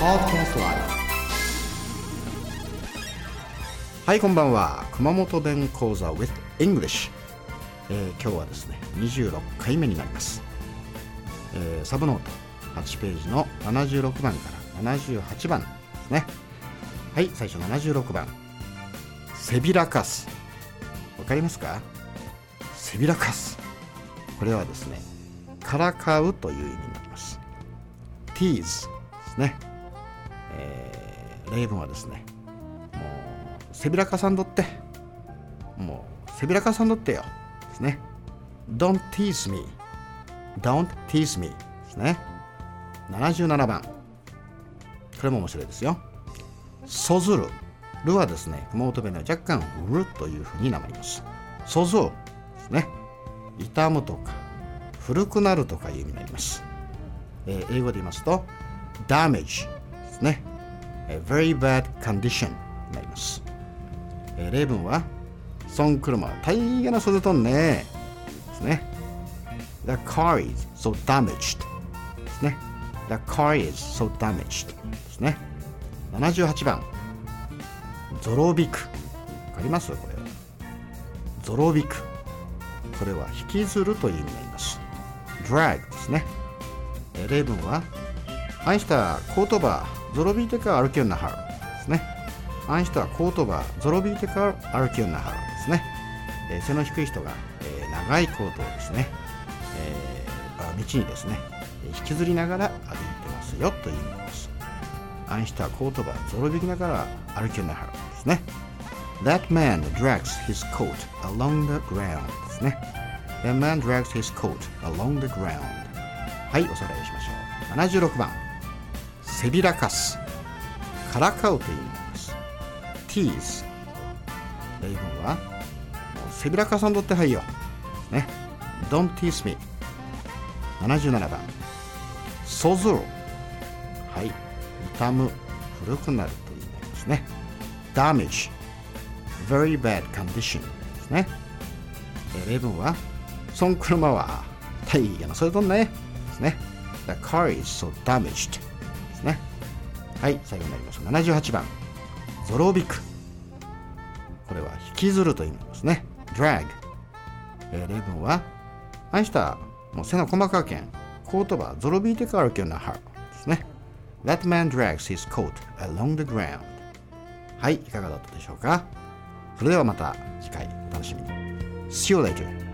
はいこんばんは。熊本弁講座 with English、えー今日はですね26回目になります、えーサブノート8ページの76番から78番ですね。はい最初76番。背びらかす。わかりますか？背びらかす。これはですねからかうという意味になります。tease ですね、えー例文はですねもう背びらかさんどってもう背びらかさんどってよですね。Don't tease me. Don't tease me ですね。77番。これも面白いですよ。そずるるはですね熊本弁では若干るというふうになります。そずるですね。傷むとか古くなるとかいう意味になります、えー英語で言いますと damage ですね、very bad condition になります、えー例文はそん車は大変な育とんね。ですね。The car is so damaged ですね。The car is so damaged ですね。78番。ゾロビク。わかります？これは。ゾロビク。これは引きずるという意味になります。drag ですね。えー例文はアインシュタコートバーゾロビーテカ歩きようなはるですね。アインシュタコートバーゾロビーテカ歩きようなはるですね、えー背の低い人が、えー長いコートをですね、えー道にですね引きずりながら歩いてますよという意味です。アインシュタコートバーゾロビきながら歩きようなはるですね。That man drags his coat along the ground ですね。That man drags his coat along the ground はいおさらいしましょう。76番。せびらかすからかうという意味になります tease 例文はもうせびらかさんとってはいよ。ね。Don't tease me 77番。そずるはい。傷む古くなるという意味になりますね damage very bad condition ですね。例文はそん車は大変なそれとんね。ですね。The car is so damaged はい最後になります78番。ゾロビク。これは引きずるという意味ですね。drag えー例文はあんしたもう背の細かけんコートバゾロビーテカ歩きようなはですね。That man drags his coat along the ground はいいかがだったでしょうか？それではまた次回お楽しみに。See you later